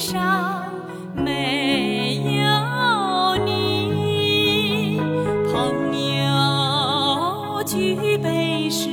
上没有你，朋友举杯时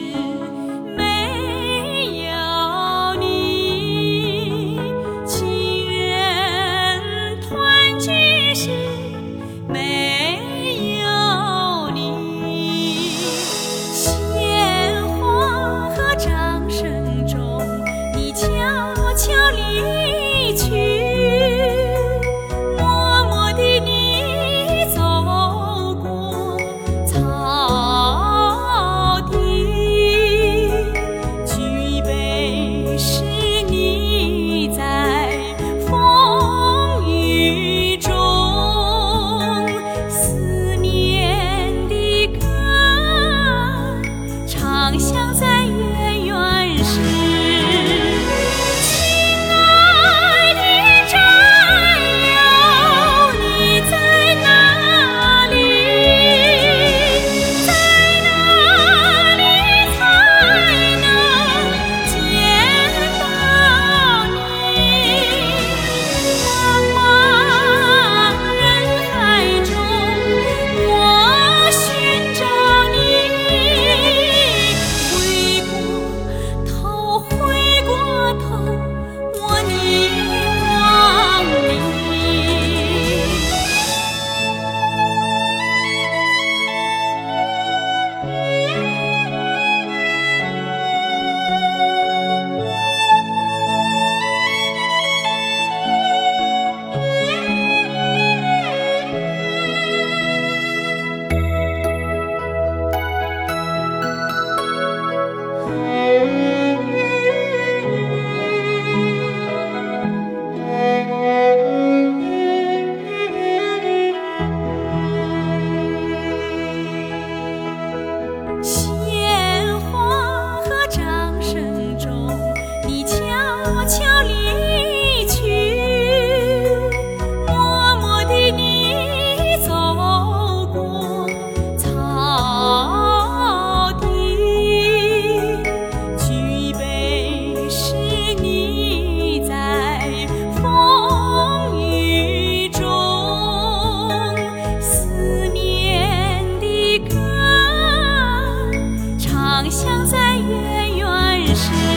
梦想在远远深。